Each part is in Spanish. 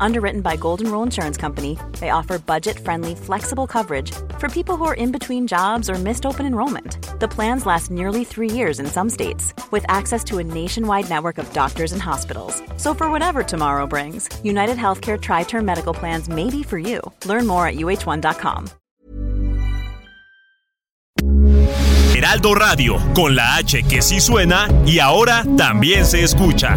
Underwritten by Golden Rule Insurance Company, they offer budget friendly, flexible coverage for people who are in between jobs or missed open enrollment. The plans last nearly three years in some states, with access to a nationwide network of doctors and hospitals. So, for whatever tomorrow brings, United Healthcare Tri Term Medical Plans may be for you. Learn more at uh1.com. Heraldo Radio, con la H que sí suena y ahora también se escucha.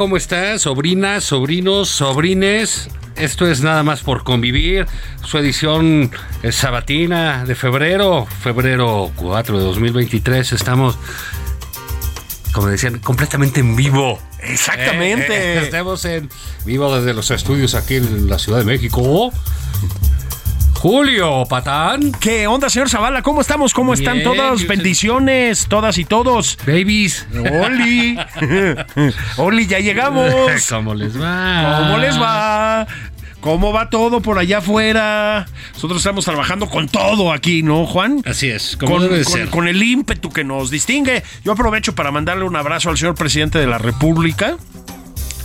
¿Cómo estás? Sobrinas, sobrinos, sobrines. Esto es nada más por convivir. Su edición es sabatina de febrero, febrero 4 de 2023. Estamos, como decían, completamente en vivo. Exactamente. Eh, eh, estamos en vivo desde los estudios aquí en la Ciudad de México. Julio Patán. ¿Qué onda, señor Zavala? ¿Cómo estamos? ¿Cómo están Bien, yo- Bendiciones, todas y todos. Babies. Oli. Oli, ya llegamos. ¿Cómo les va? ¿Cómo les va? ¿Cómo va todo por allá afuera? Nosotros estamos trabajando con todo aquí, ¿no, Juan? Así es, como Con, debe con- ser. con el ímpetu que nos distingue. Yo aprovecho para mandarle un abrazo al señor presidente de la República.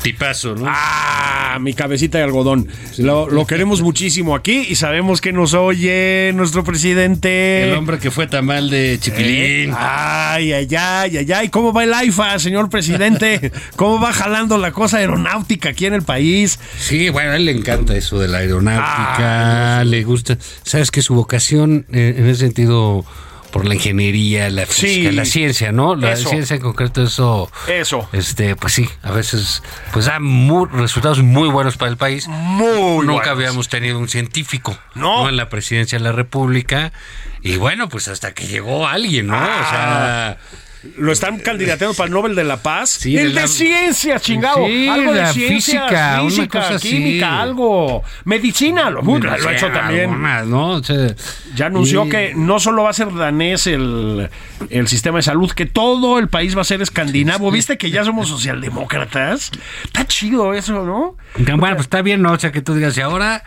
Tipazo, ¿no? Ah, mi cabecita de algodón. Lo, lo queremos muchísimo aquí y sabemos que nos oye nuestro presidente. El hombre que fue tamal de Chipilín. Ay, ay, ay, ay, ay. ¿Cómo va el AIFA, señor presidente? ¿Cómo va jalando la cosa aeronáutica aquí en el país? Sí, bueno, a él le encanta eso de la aeronáutica, le gusta. Sabes que su vocación eh, en ese sentido por la ingeniería, la física, Sí. la ciencia, ¿no? La Eso. ciencia en concreto eso Eso. este, pues sí, a veces pues da mu- resultados muy buenos para el país. Muy Nunca buenos. habíamos tenido un científico No. en la presidencia de la República y bueno, pues hasta que llegó alguien, ¿no? Ah. O sea, Lo están candidateando para el Nobel de la Paz. Sí, el de la- ciencias, chingado. Sí, algo de la ciencias, física, una física, así. química, algo. Medicina, lo, lo ha hecho también. algunas, ¿no? O sea, Ya anunció y- que no solo va a ser danés el, el sistema de salud, que todo el país va a ser escandinavo. ¿Viste que ya somos socialdemócratas? Está chido eso, ¿no? Bueno, pues está bien, ¿no? O sea, que tú digas, y ahora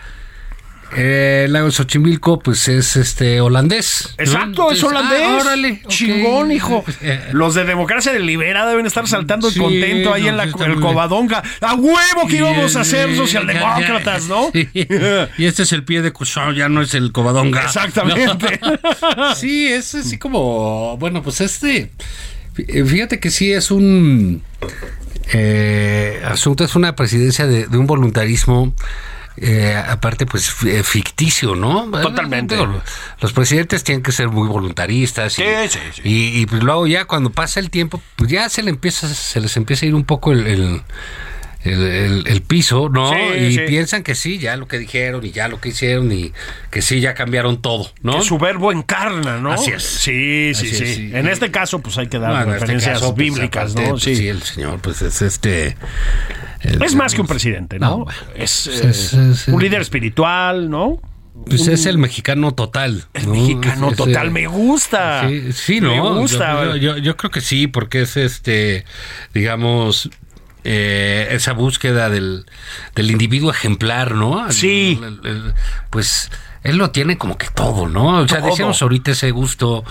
eh, el lago de Xochimilco, pues es este holandés. ¿no? Exacto, es Entonces, holandés. ah, órale. Chingón, hijo. Eh, Los de Democracia Deliberada deben estar saltando Sí, contento ahí no, en la, el. Covadonga. ¡A huevo que íbamos a ser socialdemócratas, ¿no? Sí. Y este es el pie de Cusón, ya no es el Covadonga. Exactamente. Sí, es así como, bueno, pues este, fí- fíjate que sí es un eh, asunto, es una presidencia de, de un voluntarismo. Eh, aparte, pues eh, ficticio, ¿no? Totalmente. Digo, Los presidentes tienen que ser muy voluntaristas y, Sí, sí, sí. y- y, pues luego ya cuando pasa el tiempo, pues ya se le empieza, se les empieza a ir un poco el, el- el- el- el piso, ¿no? Sí, y sí. piensan que sí, ya lo que dijeron y ya lo que hicieron y que sí, ya cambiaron todo, ¿no? Que su verbo encarna, ¿no? Así es. Sí, sí, sí. es, sí. En este caso, pues hay que dar este referencias caso, pues, bíblicas, aparte, ¿no? pues, Sí. sí, el señor, pues es este. el- Es más que un presidente, ¿no? Es, pues, eh, es- es- un líder espiritual, ¿no? Pues es el mexicano total. El ¿no? mexicano total, me gusta. Sí, sí, ¿no? Me gusta. Yo, yo- yo creo que sí, porque es este, digamos, eh, esa búsqueda del, del individuo ejemplar, ¿no? Sí. el- el- pues él lo tiene como que todo, ¿no? O sea, Todo. decíamos ahorita ese gusto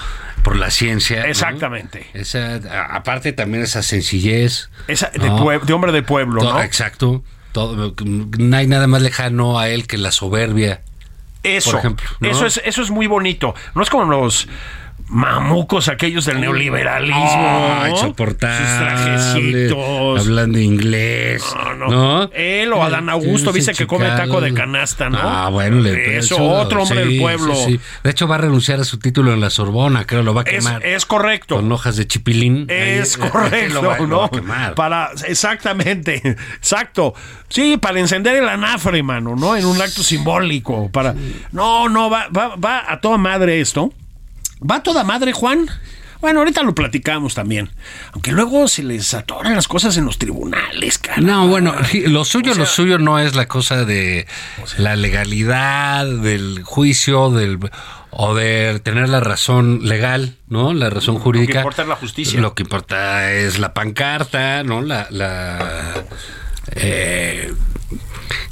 por la ciencia. ¿no? Exactamente. Esa, a- aparte también esa sencillez. Esa de, ¿no? pue- de hombre de pueblo, ¿no? Exacto. Todo, no hay nada más lejano a él que la soberbia. Eso, por ejemplo, ¿no? eso es eso es muy bonito. No es como los mamucos aquellos del neoliberalismo. Ay, ¿no? Sus trajecitos. Hablando inglés. No, no. ¿no? Él o Adán Augusto, viste que come taco de canasta, ¿no? Ah, bueno, le Eso, otro hombre del pueblo. sí, sí. De hecho, va a renunciar a su título en la Sorbona, creo, lo va a quemar. es correcto. Con hojas de chipilín. Es Ahí, correcto, lo va- lo ¿no? va a quemar. Para, exactamente, exacto. Sí, para encender el anafre, mano, ¿no? En un acto simbólico. Para. No, no, va, va, va a toda madre esto. ¿Va toda madre, Juan? Bueno, ahorita lo platicamos también. Aunque luego se les atoran las cosas en los tribunales, cara. No, bueno, lo suyo, O sea- lo suyo no es la cosa de la legalidad, del juicio, del o de tener la razón legal, ¿no? La razón jurídica. importa es la justicia. Lo que importa es la pancarta, ¿no? La, la, eh,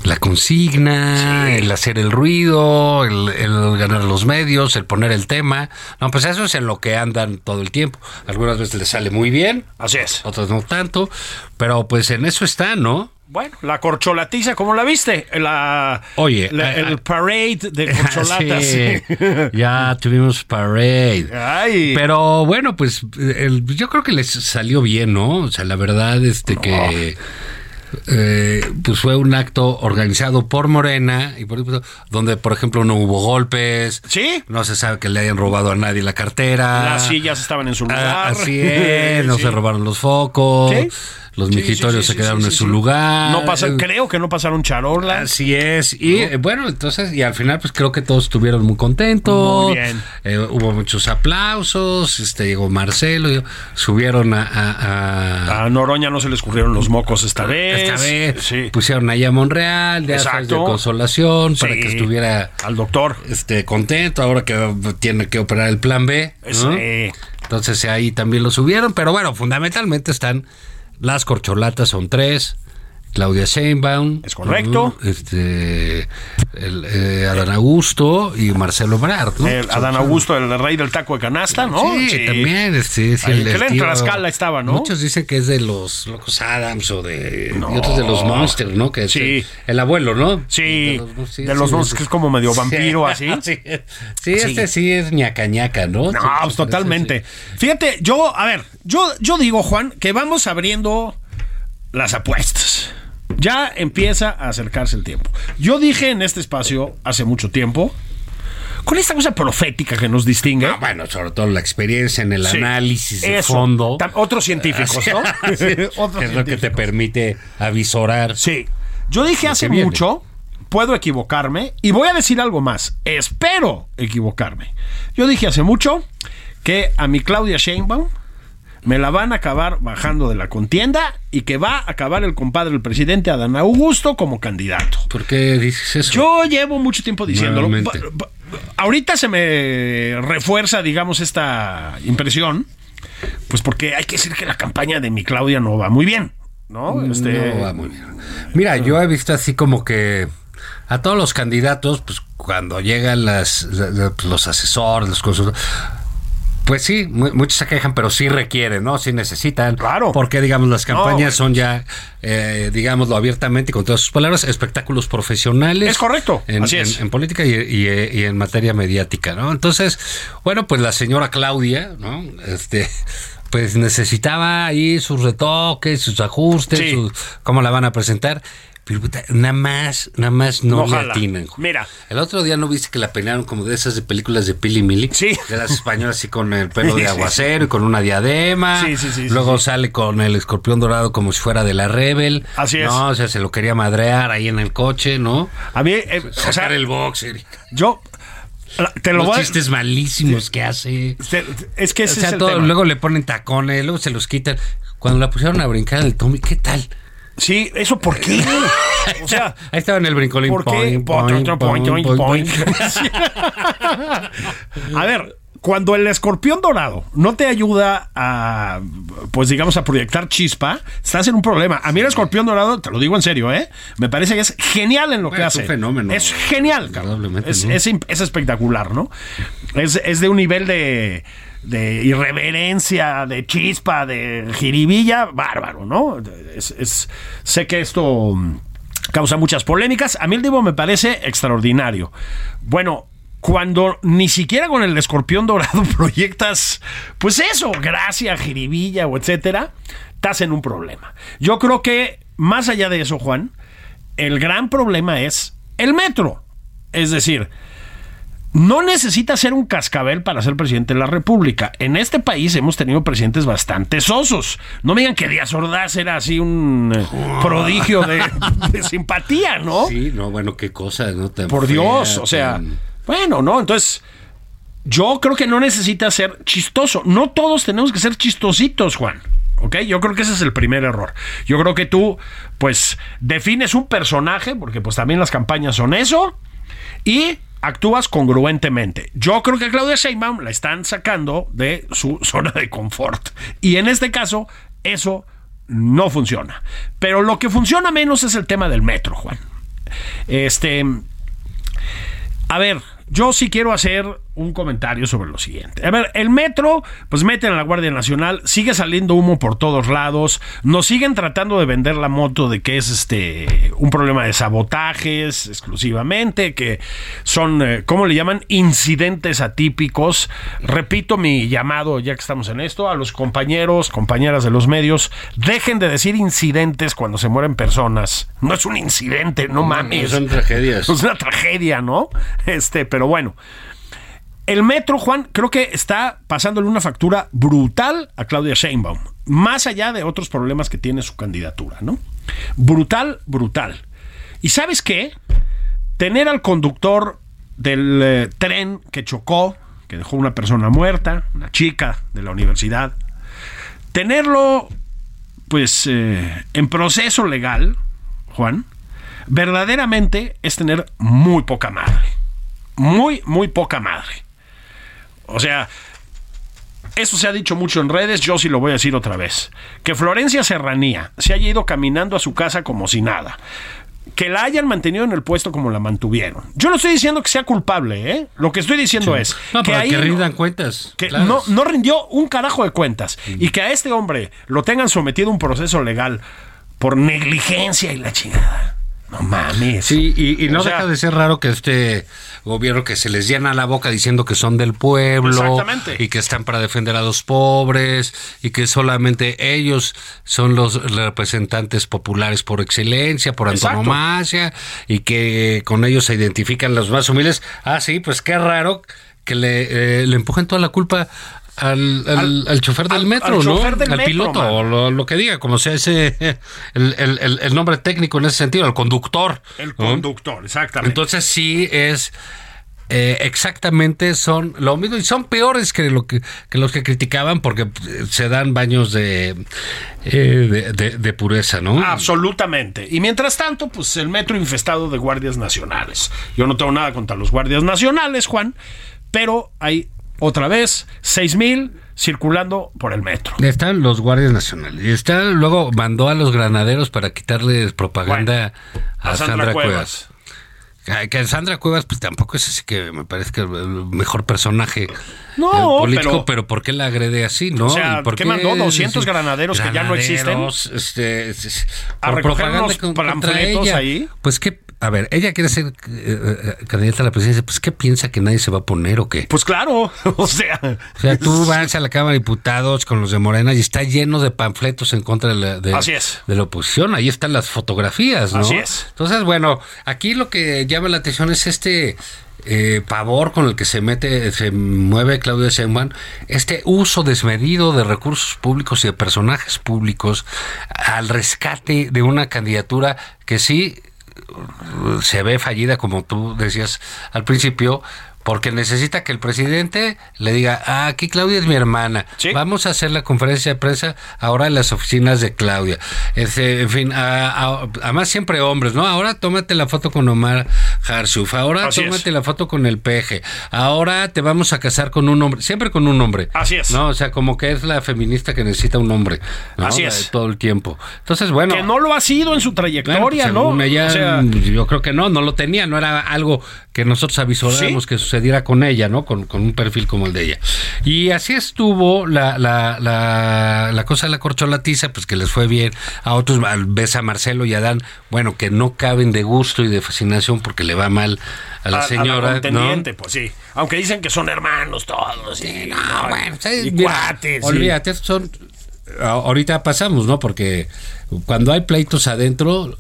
la consigna, el hacer el ruido, el, el ganar los medios, el poner el tema. No, pues eso es en lo que andan todo el tiempo. Algunas veces les sale muy bien, Así es. otras no tanto, pero pues en eso está, ¿no? Bueno, la corcholatiza, ¿cómo la viste? La, Oye, la- el parade de corcholatas. Sí, ya tuvimos parade. Ay. Pero bueno, pues el- yo creo que les salió bien, ¿no? O sea, la verdad, este que eh, pues fue un acto organizado por Morena y por donde, por ejemplo, no hubo golpes. Sí. No se sabe que le hayan robado a nadie la cartera. Las sillas estaban en su lugar. Ah, así es, no Sí. se robaron los focos. Sí. Los Sí, mijitorios sí, sí, se quedaron en su lugar. No pasa, creo que no pasaron charolas. Así es. Y eh, bueno, entonces, y al final, pues creo que todos estuvieron muy contentos. Muy bien. Eh, hubo muchos aplausos. Este llegó Marcelo, y subieron a. a- a- A Noroña no se le escurrieron los mocos esta vez. esta vez Sí. pusieron ahí a Monreal de, de consolación para que estuviera Al doctor. este contento ahora que tiene que operar el plan B. ¿no? Entonces ahí también lo subieron, pero bueno, fundamentalmente están las corcholatas, son tres. Claudia Sheinbaum. Es correcto. ¿no? Este, el, eh, Adán Augusto y Marcelo Ebrard, ¿no? el Adán Augusto, el rey del taco de canasta, ¿no? Sí, también. Este, sí, Ahí, el- el tío- Tlaxcala estaba, ¿no? Muchos dicen que es de los locos Adams o de y otros de los Monsters, ¿no? Que es Sí. el, el abuelo, ¿no? Sí, sí, de los sí, sí. que es como medio vampiro, así. Sí, sí, este sí es ñaca ñaca, ¿no? No, Sí, pues sí, totalmente. Fíjate, yo, a ver, yo, yo digo, Juan, que vamos abriendo las apuestas. Ya empieza a acercarse el tiempo. Yo dije en este espacio hace mucho tiempo, con esta cosa profética que nos distingue. Ah, bueno, sobre todo la experiencia en el Sí, análisis de eso. fondo. Otros científicos, ¿no? Es, Otros es lo que te permite avisorar. Sí. Yo dije hace mucho, puedo equivocarme, y voy a decir algo más. Espero equivocarme. Yo dije hace mucho que a mi Claudia Sheinbaum me la van a acabar bajando de la contienda y que va a acabar el compadre del presidente Adán Augusto como candidato. ¿Por qué dices eso? Yo llevo mucho tiempo diciéndolo. Ahorita se me refuerza, digamos, esta impresión, pues porque hay que decir que la campaña de mi Claudia no va muy bien, ¿no? Este, No va muy bien. Mira, yo he visto así como que a todos los candidatos, pues cuando llegan las, la- la- pues, los asesores, los consultores, pues sí, mu- muchos se quejan, pero sí requieren, ¿no? Sí necesitan. Claro. Porque, digamos, las campañas No. son ya, eh, digámoslo abiertamente y con todas sus palabras, espectáculos profesionales. Es correcto, En, así en- es. en política y, y- y en materia mediática, ¿no? Entonces, bueno, pues la señora Claudia, ¿no? Este, pues necesitaba ahí sus retoques, sus ajustes, Sí. sus- cómo la van a presentar. Pero puta, nada más, nada más no, No le atinan. Mira. El otro día no viste que la pelearon como de esas de películas de Pili Mili. Sí. De las españolas así con el pelo de aguacero y con una diadema. Sí, sí, sí, Luego sí. sale con el escorpión dorado como si fuera de la Rebel. Así es. No, o sea, se lo quería madrear ahí en el coche, ¿no? A mí, eh, o Sacar sea, el boxer. yo te lo Los voy a chistes malísimos que hace. es que O ese sea, es el todo- tema. luego le ponen tacones, luego se los quitan. Cuando la pusieron a brincar el Tommy, ¿qué tal? Sí, eso por qué? O sea, Ahí estaba en el brincolín. ¿por qué? A ver, cuando el escorpión dorado no te ayuda a, pues digamos, a proyectar chispa, estás en un problema. A mí el escorpión dorado, te lo digo en serio, ¿eh? Me parece que es genial en lo que Bueno, es hace. un fenómeno. Es genial, cabrón. Es, ¿no? es imp- es espectacular, ¿no? Es, es de un nivel de, de irreverencia, de chispa, de jiribilla, bárbaro, ¿no? Es, sé que esto causa muchas polémicas. A mí el Divo me parece extraordinario. Bueno, cuando ni siquiera con el escorpión dorado proyectas, pues eso, gracia, jiribilla o etcétera, estás en un problema. Yo creo que más allá de eso, Juan, el gran problema es el metro. Es decir, no necesita ser un cascabel para ser presidente de la República. En este país hemos tenido presidentes bastante sosos. No me digan que Díaz Ordaz era así un eh, prodigio de, de simpatía, ¿no? Sí, no, bueno, qué cosa, ¿no? Tan Por fea, Dios, o sea, tan- bueno, ¿no? Entonces, yo creo que no necesita ser chistoso. No todos tenemos que ser chistositos, Juan. ¿Ok? Yo creo que ese es el primer error. Yo creo que tú, pues, defines un personaje, porque pues también las campañas son eso, y actúas congruentemente. Yo creo que a Claudia Sheinbaum la están sacando de su zona de confort. Y en este caso, eso no funciona. Pero lo que funciona menos es el tema del metro, Juan. Este, a ver, yo sí quiero hacer un comentario sobre lo siguiente. A ver, el metro, pues meten a la Guardia Nacional, sigue saliendo humo por todos lados, nos siguen tratando de vender la moto de que es este un problema de sabotajes exclusivamente, que son, eh, ¿cómo le llaman? Incidentes atípicos. Repito mi llamado, ya que estamos en esto, a los compañeros, compañeras de los medios, dejen de decir incidentes cuando se mueren personas. No es un incidente, no mames. Son tragedias. Es una tragedia, ¿no? Este, pero bueno. El metro, Juan, creo que está pasándole una factura brutal a Claudia Sheinbaum. Más allá de otros problemas que tiene su candidatura, ¿no? Brutal, brutal. ¿Y sabes qué? Tener al conductor del eh, tren que chocó, que dejó una persona muerta, una chica de la universidad, tenerlo, pues, eh, en proceso legal, Juan, verdaderamente es tener muy poca madre. Muy, muy poca madre. O sea, eso se ha dicho mucho en redes, yo sí lo voy a decir otra vez. Que Florencia Serranía se haya ido caminando a su casa como si nada. Que la hayan mantenido en el puesto como la mantuvieron. Yo no estoy diciendo que sea culpable, ¿eh? Lo que estoy diciendo es No, que para ahí que no- rindan cuentas. que claro. no, no rindió un carajo de cuentas y que a este hombre lo tengan sometido a un proceso legal por negligencia y la chingada. No mames. Sí, y, y no O sea, deja de ser raro que este gobierno que se les llena la boca diciendo que son del pueblo y que están para defender a los pobres y que solamente ellos son los representantes populares por excelencia, por Exacto. antonomasia y que con ellos se identifican los más humildes. Ah, sí, pues qué raro que le, eh, le empujen toda la culpa al, al, Al- al chofer del al- metro, al ¿no? chofer del al metro, piloto, o lo, lo que diga, como sea ese el, el- nombre técnico en ese sentido, el conductor. El ¿no? conductor, exactamente. Entonces sí es eh, exactamente son lo mismo y son peores que lo que, que los que criticaban porque eh, se dan baños de eh, de, de- de pureza, ¿no? Absolutamente. Y mientras tanto, pues el metro infestado de guardias nacionales. Yo no tengo nada contra los guardias nacionales, Juan, pero hay otra vez seis mil circulando por el metro. Están los guardias nacionales y está luego mandó a los granaderos para quitarles propaganda a, Sandra, Cuevas. Ay, Que Sandra Cuevas, pues tampoco es así que me parece que el mejor personaje No, político, pero- pero, ¿por qué la agrede así, no? O sea, ¿Y por ¿qué mandó? 200 sí, granaderos que ya no existen? granaderos, Este, es- es- A por propaganda con- contra ella. ahí. Pues que, a ver, ella quiere ser eh, eh, candidata a la presidencia, pues ¿qué piensa que nadie se va a poner o qué? Pues claro, o sea. O sea, tú vas a la Cámara de Diputados con los de Morena y está lleno de panfletos en contra de la, de, Así es. de la oposición. Ahí están las fotografías, ¿no? Así es. Entonces, bueno, aquí lo que llama la atención es este eh, pavor con el que se mete, se mueve Claudia Sheinbaum, este uso desmedido de recursos públicos y de personajes públicos al rescate de una candidatura que sí se ve fallida, como tú decías al principio, porque necesita que el presidente le diga, ah, aquí Claudia es mi hermana, Sí. vamos a hacer la conferencia de prensa ahora en las oficinas de Claudia. Este, en fin, además siempre hombres, ¿no? Ahora tómate la foto con Omar Harsuf, ahora Así es. tómate la foto con el peje, ahora te vamos a casar con un hombre, siempre con un hombre. Así es. No, o sea, como que es la feminista que necesita un hombre. ¿no? Así es. Todo el tiempo. Entonces, bueno. Que no lo ha sido en su Bueno, trayectoria, pues, ¿no? ella, O sea, yo creo que no, no lo tenía, no era algo que nosotros avisáramos Sí. que sucedía. Sucediera con ella, ¿no? Con, con un perfil como el de ella. Y así estuvo la, la, la, la cosa de la corcholatiza, pues que les fue bien. A otros, al- ves a Marcelo y a Dan, bueno, que no caben de gusto y de fascinación porque le va mal a la señora, ¿no? pues sí. Aunque dicen que son hermanos todos. y, No, bueno, y Mira, cuates. Olvídate, son. Ahorita pasamos, ¿no? Porque cuando hay pleitos adentro,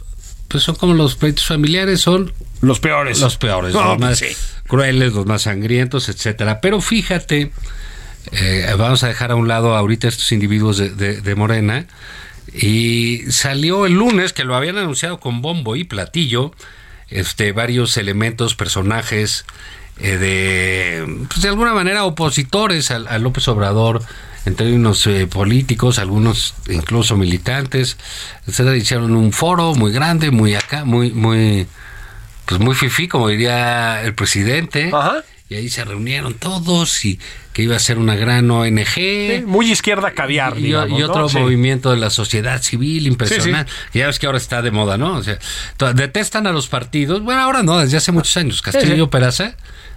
pues son como los pleitos familiares, son Los peores. los peores, No, los más pues sí. Crueles, los más sangrientos, etcétera. Pero fíjate, eh, vamos a dejar a un lado ahorita estos individuos de, de- de Morena. Y salió el lunes, que lo habían anunciado con bombo y platillo, este, varios elementos, personajes eh, de, pues, de alguna manera opositores al, a López Obrador en términos eh, políticos, algunos incluso militantes, etcétera, hicieron un foro muy grande, muy acá, muy, muy, pues muy fifí, como diría el presidente. Ajá. Y ahí se reunieron todos y que iba a ser una gran ONG. Sí, Muy izquierda caviar, Y, digamos, y otro ¿no? Sí. movimiento de la sociedad civil impresionante. Que ya ves que ahora está de moda, ¿no? O sea, detestan a los partidos. Bueno, ahora no, desde hace muchos años. Castillo sí. Peraza,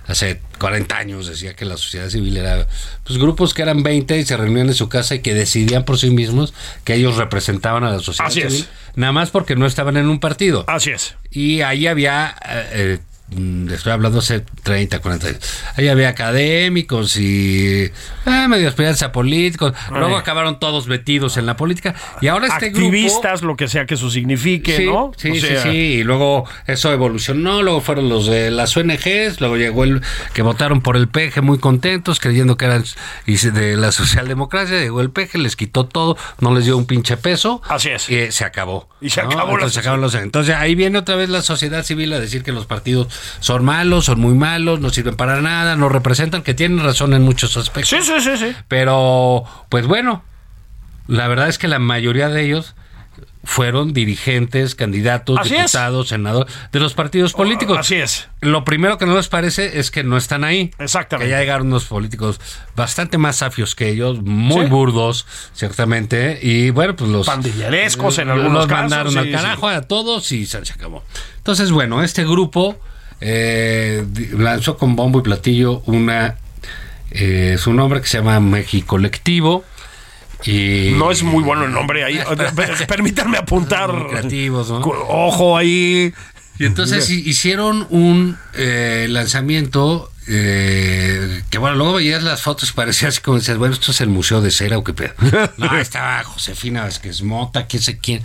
hace 40 años, decía que la sociedad civil era pues grupos que eran 20 y se reunían en su casa y que decidían por sí mismos que ellos representaban a la sociedad Así es. civil. Nada más porque no estaban en un partido. Así es. Y ahí había, eh, eh, estoy hablando hace 30, 40 años, ahí había académicos y eh, medio experiencia políticos, luego Ay. acabaron todos metidos en la política y ahora este grupo... Activistas, lo que sea que eso signifique, Sí, ¿no? sí, O sí, sea, sí, y luego eso evolucionó, luego fueron los de las ONGs, luego llegó el que votaron por el PG muy contentos, creyendo que eran de la socialdemocracia, llegó el PG, les quitó todo, no les dio un pinche peso. Así es. Y se acabó. Y se acabó la Entonces, se acabaron los- entonces ahí viene otra vez la sociedad civil a decir que los partidos son malos, son muy malos, no sirven para nada, no representan, que tienen razón en muchos aspectos. Sí, sí, sí, sí. Pero, pues bueno, la verdad es que la mayoría de ellos fueron dirigentes, candidatos, Así es. diputados, senadores de los partidos políticos. Así es. Lo primero que no les parece es que no están ahí. Exactamente. Que ya llegaron unos políticos bastante más safios que ellos, muy Sí. burdos, ciertamente. Y bueno, pues los. Pandillerescos en los algunos casos, mandaron sí, al sí. carajo a todos y se acabó. Entonces, bueno, este grupo eh, lanzó con bombo y platillo una. eh, su nombre que se llama México Colectivo. Y, No es muy bueno el nombre ahí. Per- Permítanme apuntar. Creativos, ¿no? Ojo ahí. Y entonces hi- hicieron un eh, lanzamiento eh, que bueno, luego veías las fotos y parecía así como decías, bueno, esto es el Museo de Cera o qué pedo. No, estaba Josefina Vázquez Mota, quién sé quién.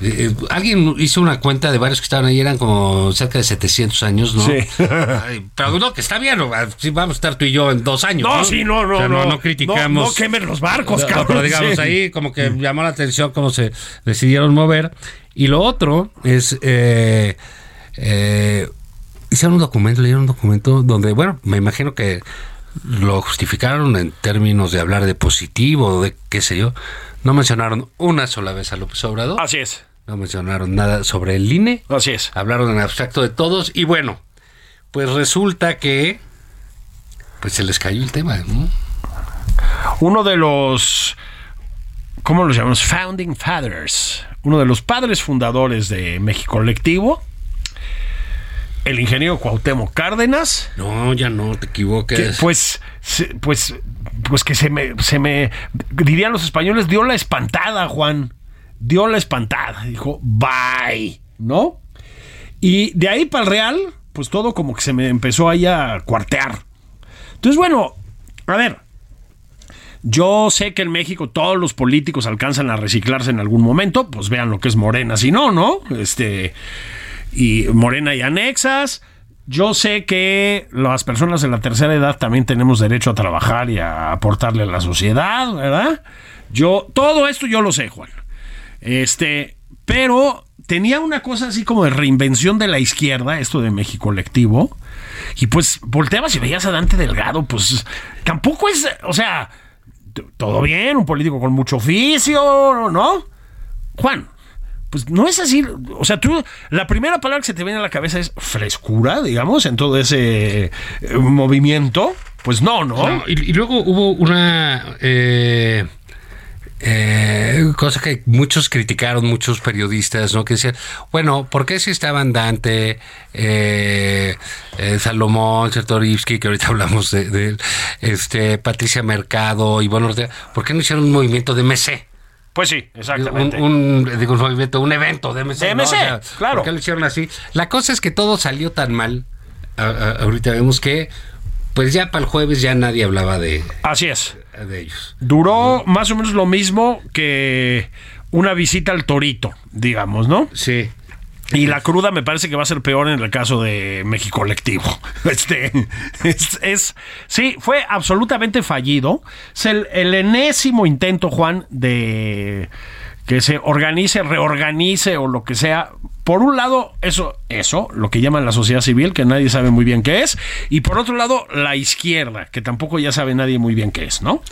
Eh, eh, alguien hizo una cuenta de varios que estaban ahí, eran como cerca de 700 años, ¿no? Sí. Ay, pero no, que está bien, ¿no? sí, vamos a estar tú y yo en dos años. No, sí, no, no, O sea, no. no, criticamos. No, no quemen los barcos, No, cabrón. Pero digamos, Sí. ahí como que llamó la atención cómo se decidieron mover. Y lo otro es, eh, hicieron un documento, leyeron un documento donde, bueno, me imagino que lo justificaron en términos de hablar de positivo, de qué sé yo. No mencionaron una sola vez a López Obrador. Así es. No mencionaron nada sobre el INE. Así es. Hablaron en abstracto de todos. Y bueno, pues resulta que pues se les cayó el tema, ¿no? Uno de los. ¿Cómo los llamamos? Founding Fathers. Uno de los padres fundadores de México Colectivo. El ingeniero Cuauhtémoc Cárdenas. No, ya no, te equivoques. que, pues, pues, pues que se me, se me, dirían los españoles, dio la espantada, Juan. Dio la espantada. Dijo, bye, ¿no? Y de ahí para el Real, pues todo como que se me empezó ahí a cuartear. Entonces, bueno, a ver. Yo sé que en México todos los políticos alcanzan a reciclarse en algún momento, pues vean lo que es Morena, si no, ¿no? Este, y Morena y anexas. Yo sé que las personas de la tercera edad también tenemos derecho a trabajar y a aportarle a la sociedad, ¿verdad? Yo, todo esto yo lo sé, Juan. Este, pero tenía una cosa así como de reinvención de la izquierda, esto de México colectivo. Y pues volteabas y veías a Dante Delgado, pues tampoco es, o sea, todo bien, un político con mucho oficio, ¿no? Juan, pues no es así. O sea, tú, la primera palabra que se te viene a la cabeza es frescura, digamos, en todo ese eh, movimiento. Pues no, ¿no? Y, luego hubo una. eh, Eh, cosa que muchos criticaron, muchos periodistas, ¿no? Que decían, bueno, ¿por qué si estaban Dante, Salomón, Chertorivsky, que ahorita hablamos de, de este, Patricia Mercado y bueno, ¿por qué no hicieron un movimiento de MC? Pues sí, exactamente. Un, un, digo, un movimiento, un evento de MC. De MC, ¿no? O sea, claro. ¿Por qué lo hicieron así? La cosa es que todo salió tan mal. a- a- ahorita vemos que, pues ya para el jueves ya nadie hablaba de, Así es. de ellos. Duró más o menos lo mismo que una visita al Torito, digamos, ¿no? Sí. Y la cruda me parece que va a ser peor en el caso de México Colectivo. Este, es, es- sí, fue absolutamente fallido. Es el, enésimo intento, Juan, de que se organice, reorganice o lo que sea. Por un lado, eso, eso, lo que llaman la sociedad civil, que nadie sabe muy bien qué es. Y por otro lado, la izquierda, que tampoco ya sabe nadie muy bien qué es, ¿no?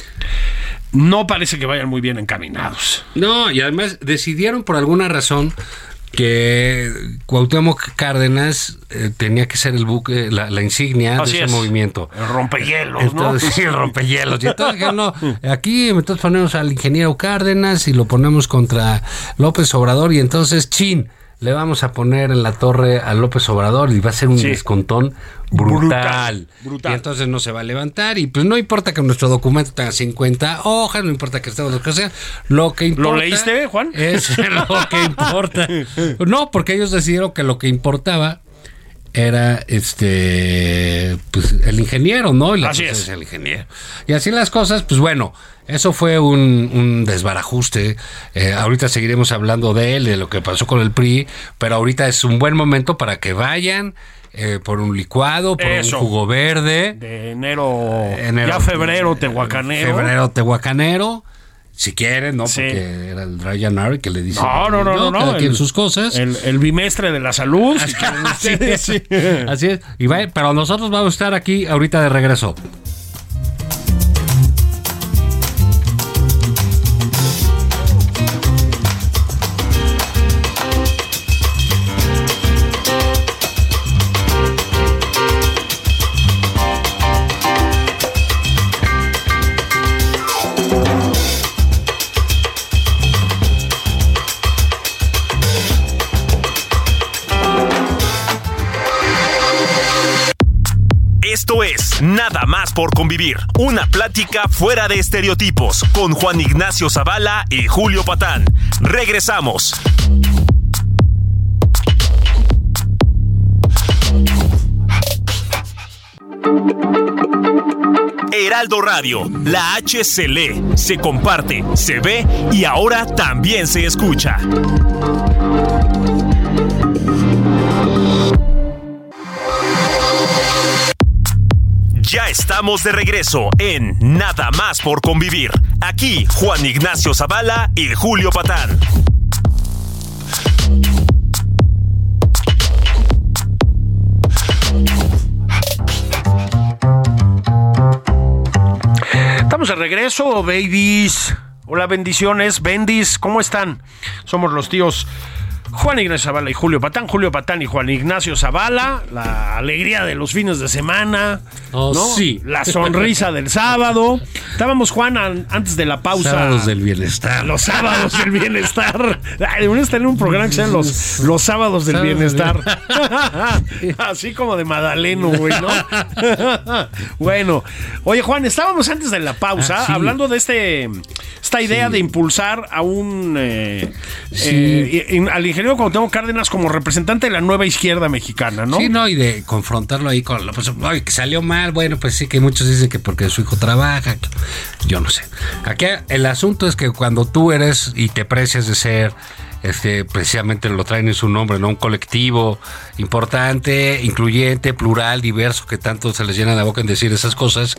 No parece que vayan muy bien encaminados. No, y además decidieron por alguna razón que Cuauhtémoc Cárdenas eh, tenía que ser el buque, la, la insignia Así de ese es. movimiento. El rompehielos, ¿no? Sí, el rompehielos. Y entonces no, aquí entonces ponemos al ingeniero Cárdenas y lo ponemos contra López Obrador y entonces, chin, le vamos a poner en la torre a López Obrador y va a ser un Sí. descontón brutal. Brutal, brutal. Y entonces no se va a levantar y pues no importa que nuestro documento tenga 50 hojas, no importa que estemos lo que sea, lo que importa... leíste, Juan? Es lo que importa. No, porque ellos decidieron que lo que importaba era este pues el ingeniero, ¿no? Y la Así es. el ingeniero. Y así las cosas, pues bueno, eso fue un, un desbarajuste. Eh, ahorita seguiremos hablando de él, de lo que pasó con el PRI, pero ahorita es un buen momento para que vayan eh, por un licuado, por Eso. un jugo verde. de enero, enero- ya febrero, tehuacanero. Febrero tehuacanero. Si quieren, ¿no? Sí. Porque era el dry January que le dice. No, no, no, no, no. Cada quien el- sus cosas. El, el bimestre de la salud. si Así es. sí. Así es. Y va- pero nosotros vamos a estar aquí ahorita de regreso. Nada más por convivir, una plática fuera de estereotipos con Juan Ignacio Zavala y Julio Patán. Regresamos. Heraldo Radio, la H se lee, se comparte, se ve y ahora también se escucha. Ya estamos de regreso en Nada más por convivir. Aquí Juan Ignacio Zavala y Julio Patán. Estamos de regreso, babies. Hola, bendiciones. Bendis, ¿cómo están? Somos los tíos Juan Ignacio Zavala y Julio Patán. Julio Patán y Juan Ignacio Zavala. La alegría de los fines de semana. Oh, ¿no? sí. La sonrisa del sábado. Estábamos, Juan, an- antes de la pausa. Sábados del bienestar. Los sábados del bienestar. Ay, deberíamos tener un programa que sea los, los sábados del Sábados bienestar. Así como de Madaleno, güey, ¿no? bueno, oye, Juan, estábamos antes de la pausa Ah, sí. hablando de este esta idea de impulsar a un eh, Sí. eh, al ingeniero Cuauhtémoc Cárdenas como representante de la nueva izquierda mexicana, ¿no? Sí, no, y de confrontarlo ahí con pues, ay, que salió mal, bueno, pues sí, que muchos dicen que porque su hijo trabaja, yo no sé. Aquí el asunto es que cuando tú eres y te precias de ser, este, precisamente lo traen en su nombre, ¿no? Un colectivo importante, incluyente, plural, diverso, que tanto se les llena la boca en decir esas cosas.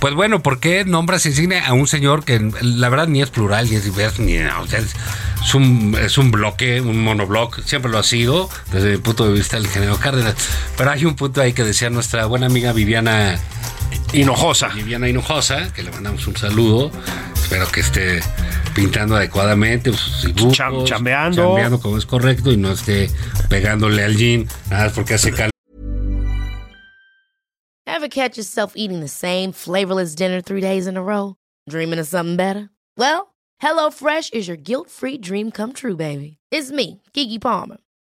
Pues bueno, ¿por qué nombras insignia a un señor que la verdad ni es plural, ni es diverso, ni es, un, es un bloque, un monobloc, siempre lo ha sido, desde mi punto de vista, el ingeniero Cárdenas. Pero hay un punto ahí que decía nuestra buena amiga Viviana Hinojosa. Viviana Hinojosa, que le mandamos un saludo. Espero que esté pintando adecuadamente sus dibujos, Cham- chambeando. chambeando como es correcto y no esté pegándole al jean, nada porque hace calor. Ever catch yourself eating the same flavorless dinner three days in a row? Dreaming of something better? Well, HelloFresh is your guilt-free dream come true, baby. It's me, Kiki Palmer.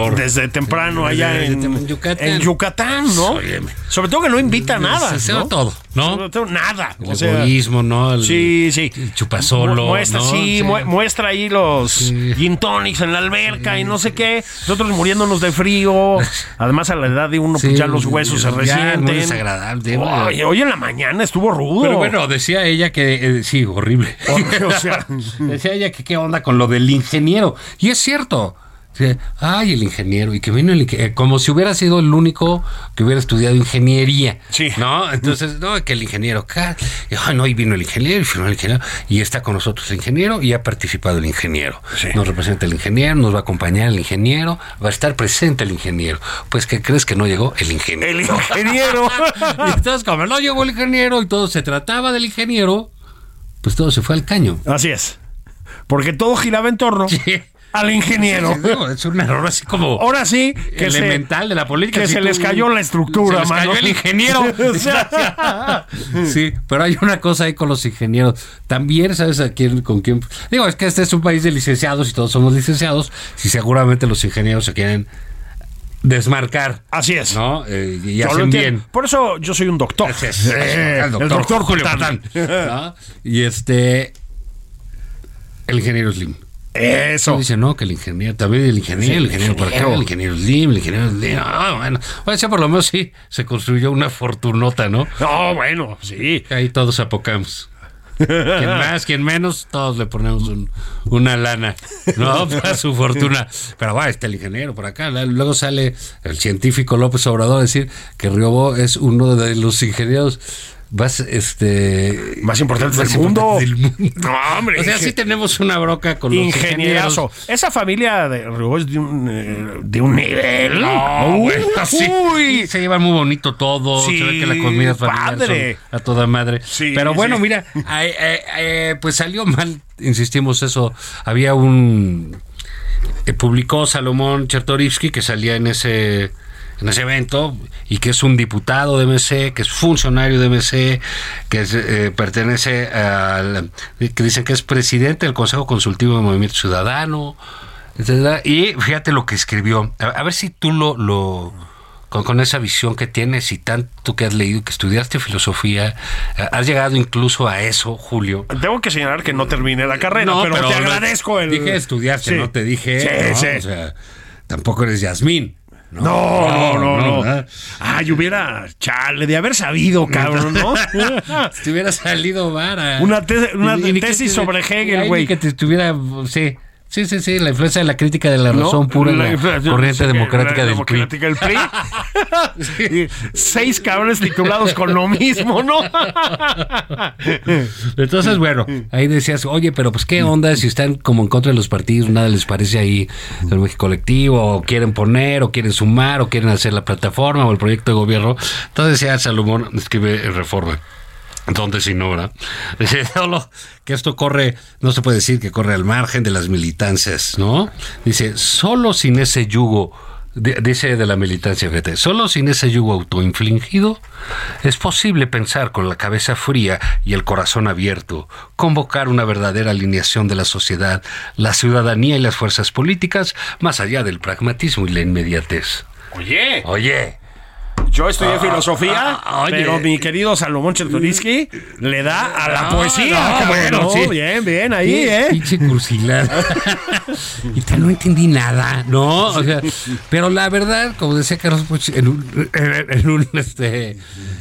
Desde temprano allá Desde- en, Yucatán. en Yucatán, ¿no? Óyeme. Sobre todo que no invita a nada. Se- ¿no? todo, ¿no? Sobre todo nada. El O sea, egoísmo, ¿no? El, Sí, sí. el chupasolo. Mu- Muestra, ¿no? sí, mu- muestra ahí los Sí. gin tonics en la alberca y no sé qué. Nosotros muriéndonos de frío. Además, a la edad de uno, pues Sí, ya los huesos se resienten. muy desagradable. Oye, hoy en la mañana estuvo rudo. Pero bueno, decía ella que eh, sí, horrible. o sea, decía ella que qué onda con lo del ingeniero. Y es cierto. Ay, el ingeniero. Y que vino el inge- eh, como si hubiera sido el único que hubiera estudiado ingeniería. Sí. ¿No? Entonces, no, que el ingeniero. Y, ay, no, y vino el ingeniero y firmó el ingeniero. Y está con nosotros el ingeniero y ha participado el ingeniero. Sí. Nos representa el ingeniero, nos va a acompañar el ingeniero, va a estar presente el ingeniero. Pues, ¿qué crees que no llegó? El ingeniero. el ingeniero. Y entonces, como no llegó el ingeniero y todo se trataba del ingeniero, pues todo se fue al caño. Así es. Porque todo giraba en torno Sí. Al ingeniero. Digo, Es un error así como Ahora sí, que se, elemental de la política. que Si se tú- les cayó la estructura, se les cayó el ingeniero. Sí, pero hay una cosa ahí con los ingenieros. También, ¿sabes a quién, con quién? Digo, es que este es un país de licenciados y todos somos licenciados. Y seguramente los ingenieros se quieren desmarcar. Así es. ¿No? Eh, y Yo hacen bien. Por eso yo soy un doctor. Es, Eh, el doctor, Julio Patán. ¿no? Y este. El ingeniero Slim. Eso. Dice, no, que el ingeniero, también el ingeniero, el ingeniero por acá, ingeniero. el ingeniero Slim, el ingeniero Slim. Ah, bueno. O sea, por lo menos sí, se construyó una fortunota, ¿no? No, bueno, sí. Ahí todos apocamos. Quien más, quien menos, todos le ponemos un- una lana, ¿no? Para su fortuna. Pero va, está el ingeniero por acá. Luego sale el científico López Obrador a decir que Riobó es uno de los ingenieros más, este... Más importantes más del mundo. del mundo. No, hombre. O sea, sí tenemos una broca con los Ingenierazo. ingenieros. Esa familia de es de un, eh, de un nivel. No, Uy, bueno, sí. uy. Se llevan muy bonito todo. Sí, se ve que la comida familiar padre. son a toda madre. Sí, Pero bueno, sí. mira, eh, eh, eh, pues salió mal, insistimos eso. Había un... eh, publicó Salomón Chertorivsky que salía en ese en ese evento y que es un diputado de MC, que es funcionario de MC, que es, eh, pertenece al que dicen que es presidente del Consejo Consultivo de Movimiento Ciudadano, etcétera. Y fíjate lo que escribió. A, a ver si tú lo, lo con, con esa visión que tienes y tanto que has leído, que estudiaste filosofía, eh, has llegado incluso a eso, Julio. Tengo que señalar que no terminé la carrera, pero, te agradezco el. Dije estudiaste, Sí. no te dije. Sí, ¿no? sí. O sea, tampoco eres Yasmín. No, no, no, no. Ay, hubiera, chale, de haber sabido, cabrón, ¿no? Si te hubiera salido vara. Una te- una Ni- ni que tesis te- sobre Hegel, ay, güey. que te estuviera, sí. Sí, sí, sí, la influencia de la crítica de la ¿No? razón pura en la, influencia- corriente sí, democrática la del PRI. democrática del PRI. Y Seis cabrones titulados con lo mismo, ¿no? Entonces, bueno, ahí decías, oye, pero pues qué onda si están como en contra de los partidos, nada les parece ahí el México colectivo, o quieren poner, o quieren sumar, o quieren hacer la plataforma o el proyecto de gobierno. Entonces decía Salomón, escribe Reforma. Entonces, si no, ¿verdad? Dice, solo que esto corre, no se puede decir que corre al margen de las militancias, ¿no? Dice, solo sin ese yugo, di- dice de la militancia, fíjate, solo sin ese yugo autoinfligido es posible pensar con la cabeza fría y el corazón abierto, convocar una verdadera alineación de la sociedad, la ciudadanía y las fuerzas políticas, más allá del pragmatismo y la inmediatez. Oye, Oye, yo estudié filosofía, ah, oye. pero mi querido Salomón Chertorinsky le da a la No, poesía. no, bueno, ¿no? sí. Bien, bien, ahí, ¿eh? Pinche cursilada. y tal, no entendí nada, ¿no? O sea, pero la verdad, como decía Carlos Puch en un, en, un, este,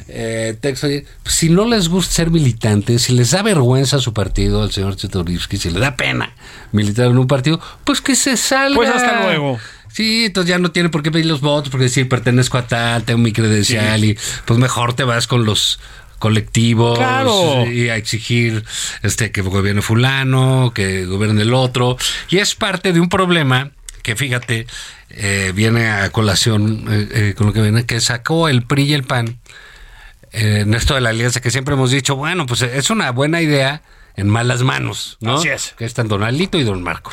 eh, texto, pues, si no les gusta ser militantes, si les da vergüenza su partido, al señor Chetorivsky, si le da pena militar en un partido, pues que se salga. Pues hasta luego. Sí, entonces ya no tiene por qué pedir los votos, porque decir pertenezco a tal, tengo mi credencial y pues mejor te vas con los colectivos Claro. y a exigir este que gobierne fulano, que gobierne el otro. Y es parte de un problema que fíjate, eh, viene a colación eh, eh, con lo que viene, que sacó el PRI y el PAN eh, en esto de la alianza, que siempre hemos dicho, bueno, pues es una buena idea en malas manos, ¿no? Así es. Que están Don Alito y Don Marco.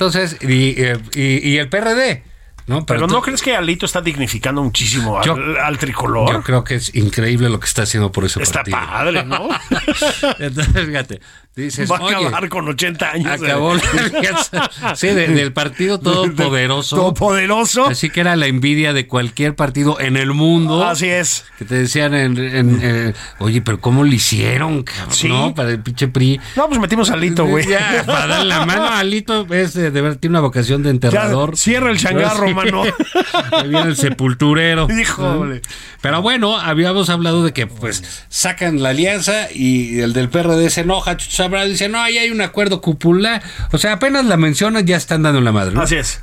Entonces, y, eh, y- y el PRD, ¿no? Pero tú- ¿no crees que Alito está dignificando muchísimo al, Yo- al tricolor? Yo creo que es increíble lo que está haciendo por ese Está partido. padre, ¿no? Entonces, fíjate, dices, Va a acabar con 80 años. acabó la alianza. Sí, de- del partido todopoderoso. Todopoderoso. Así que era la envidia de cualquier partido en el mundo. Así es. Que te decían, en, en, eh, oye, pero ¿cómo lo hicieron? cabrón? Sí. ¿No? Para el pinche PRI. No, pues metimos a Alito, güey. Ya, para darle la mano a Alito, es de, de verdad, tiene una vocación de Ya, enterrador. cierra el changarro, Sí. mano. Ahí viene el sepulturero. Híjole. Pero bueno, habíamos hablado de que pues sacan la alianza y el del PRD se enoja, Chucho Zambrano dice, no, ahí hay un acuerdo cupular. O sea, apenas la mencionan, ya están dando en la madre. ¿no? Así es.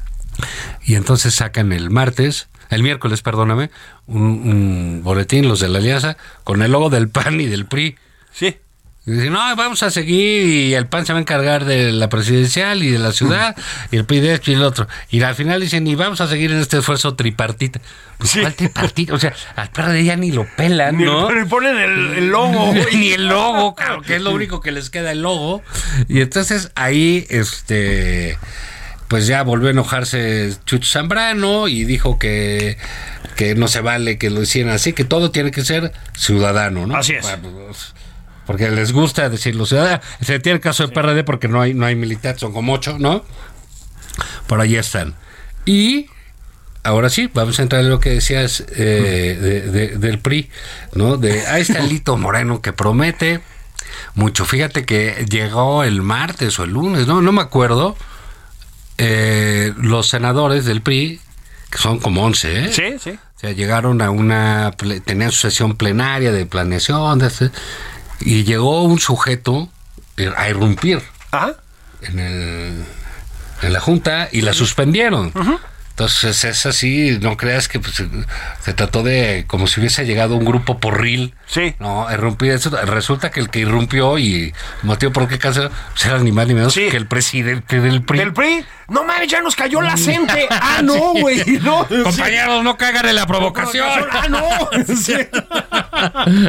Y entonces sacan el martes, el miércoles, perdóname, un, un boletín, los de la alianza, con el logo del PAN y del PRI. Sí. Y dicen, no, vamos a seguir y el PAN se va a encargar de la presidencial y de la ciudad y el de esto y el otro. Y al final dicen, y vamos a seguir en este esfuerzo tripartita. Pues, Sí. ¿Cuál tripartita? O sea, al PRD ya ni lo pelan, Ni- ¿no? Pero ponen el, el logo, güey. Ni el logo, claro, que es lo único que les queda el logo. Y entonces ahí, este, pues ya volvió a enojarse Chucho Zambrano y dijo que, que no se vale que lo hicieran así, que todo tiene que ser ciudadano, ¿no? Así es. Bueno, pues, Porque les gusta decirlo ciudadano. Se tiene el caso de PRD porque no hay, no hay militares, son como ocho, ¿no? Por ahí están. Y ahora sí, vamos a entrar en lo que decías eh, de- de- del PRI, ¿no? De ahí está Lito Moreno que promete mucho. Fíjate que llegó el martes o el lunes, no, no me acuerdo. eh, los senadores del PRI, que son como 11, ¿eh? Sí, sí. O sea, llegaron a una, tenían su sesión plenaria de planeación, de este- y llegó un sujeto eh, a irrumpir Ajá. en, el, en la junta y la suspendieron. Entonces es así, no creas que pues, se, trató de como si hubiese llegado un grupo porril. Sí. No, irrumpir. Eso, resulta que el que irrumpió y motivo por qué caso pues, era ni más ni menos Sí. que el presidente del PRI. Del PRI. No mames, ya nos cayó la gente. Ah, no, güey. No. Compañeros, no cagan en la provocación. Ah, no. Sí.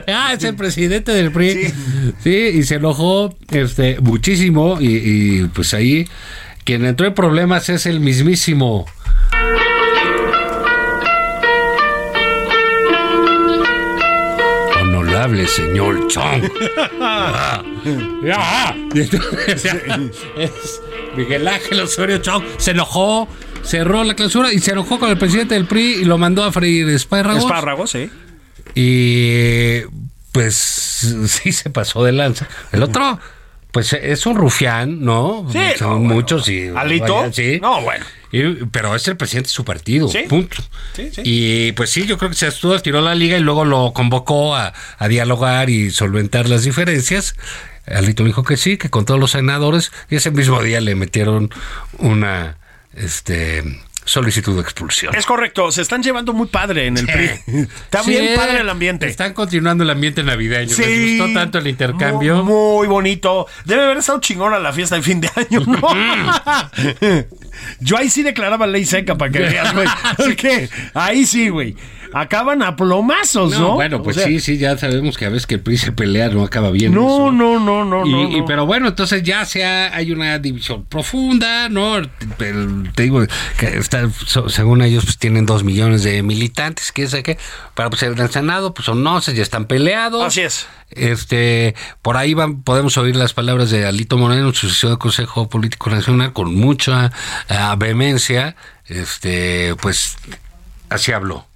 ah, es el presidente del PRI. Sí. Sí, y se enojó este, muchísimo. Y, y, pues ahí, quien entró en problemas es el mismísimo. Honorable señor Chong. Miguel Ángel Osorio Chong se enojó, cerró la clausura y se enojó con el presidente del PRI y lo mandó a freír espárragos. Espárragos, sí. Y pues sí se pasó de lanza. El otro, pues es un rufián, ¿no? Sí, Son no, bueno. muchos y. ¿Alito? vaya, sí. No, bueno. Y- pero es el presidente de su partido, Sí. punto. Sí, sí. Y pues sí, yo creo que se estuvo, tiró la liga y luego lo convocó a, a dialogar y solventar las diferencias. Alito dijo que sí, que con todos los senadores, y ese mismo día le metieron una este solicitud de expulsión. Es correcto, se están llevando muy padre en el PRI. Está Sí, bien padre el ambiente. Están continuando el ambiente navideño. Les gustó tanto el intercambio. Muy, muy bonito. Debe haber estado chingona la fiesta de fin de año, ¿no? Yo ahí sí declaraba ley seca para que veas, güey. Porque ahí sí, güey. Acaban a plomazos, ¿no? No, bueno, O pues sea, sí, sí, ya sabemos que a veces que el PRI se pelea, no acaba bien. No, eso. no, no, no, Y, no, y- pero bueno, entonces ya sea hay una división profunda, ¿no? Pero te digo que está, según ellos pues tienen dos millones de militantes, que sé qué, pero pues en el Senado pues son 11, ya están peleados. Así es. Este, por ahí van, podemos oír las palabras de Alito Moreno en su sesión del Consejo Político Nacional con mucha ah, vehemencia. Este, pues así habló.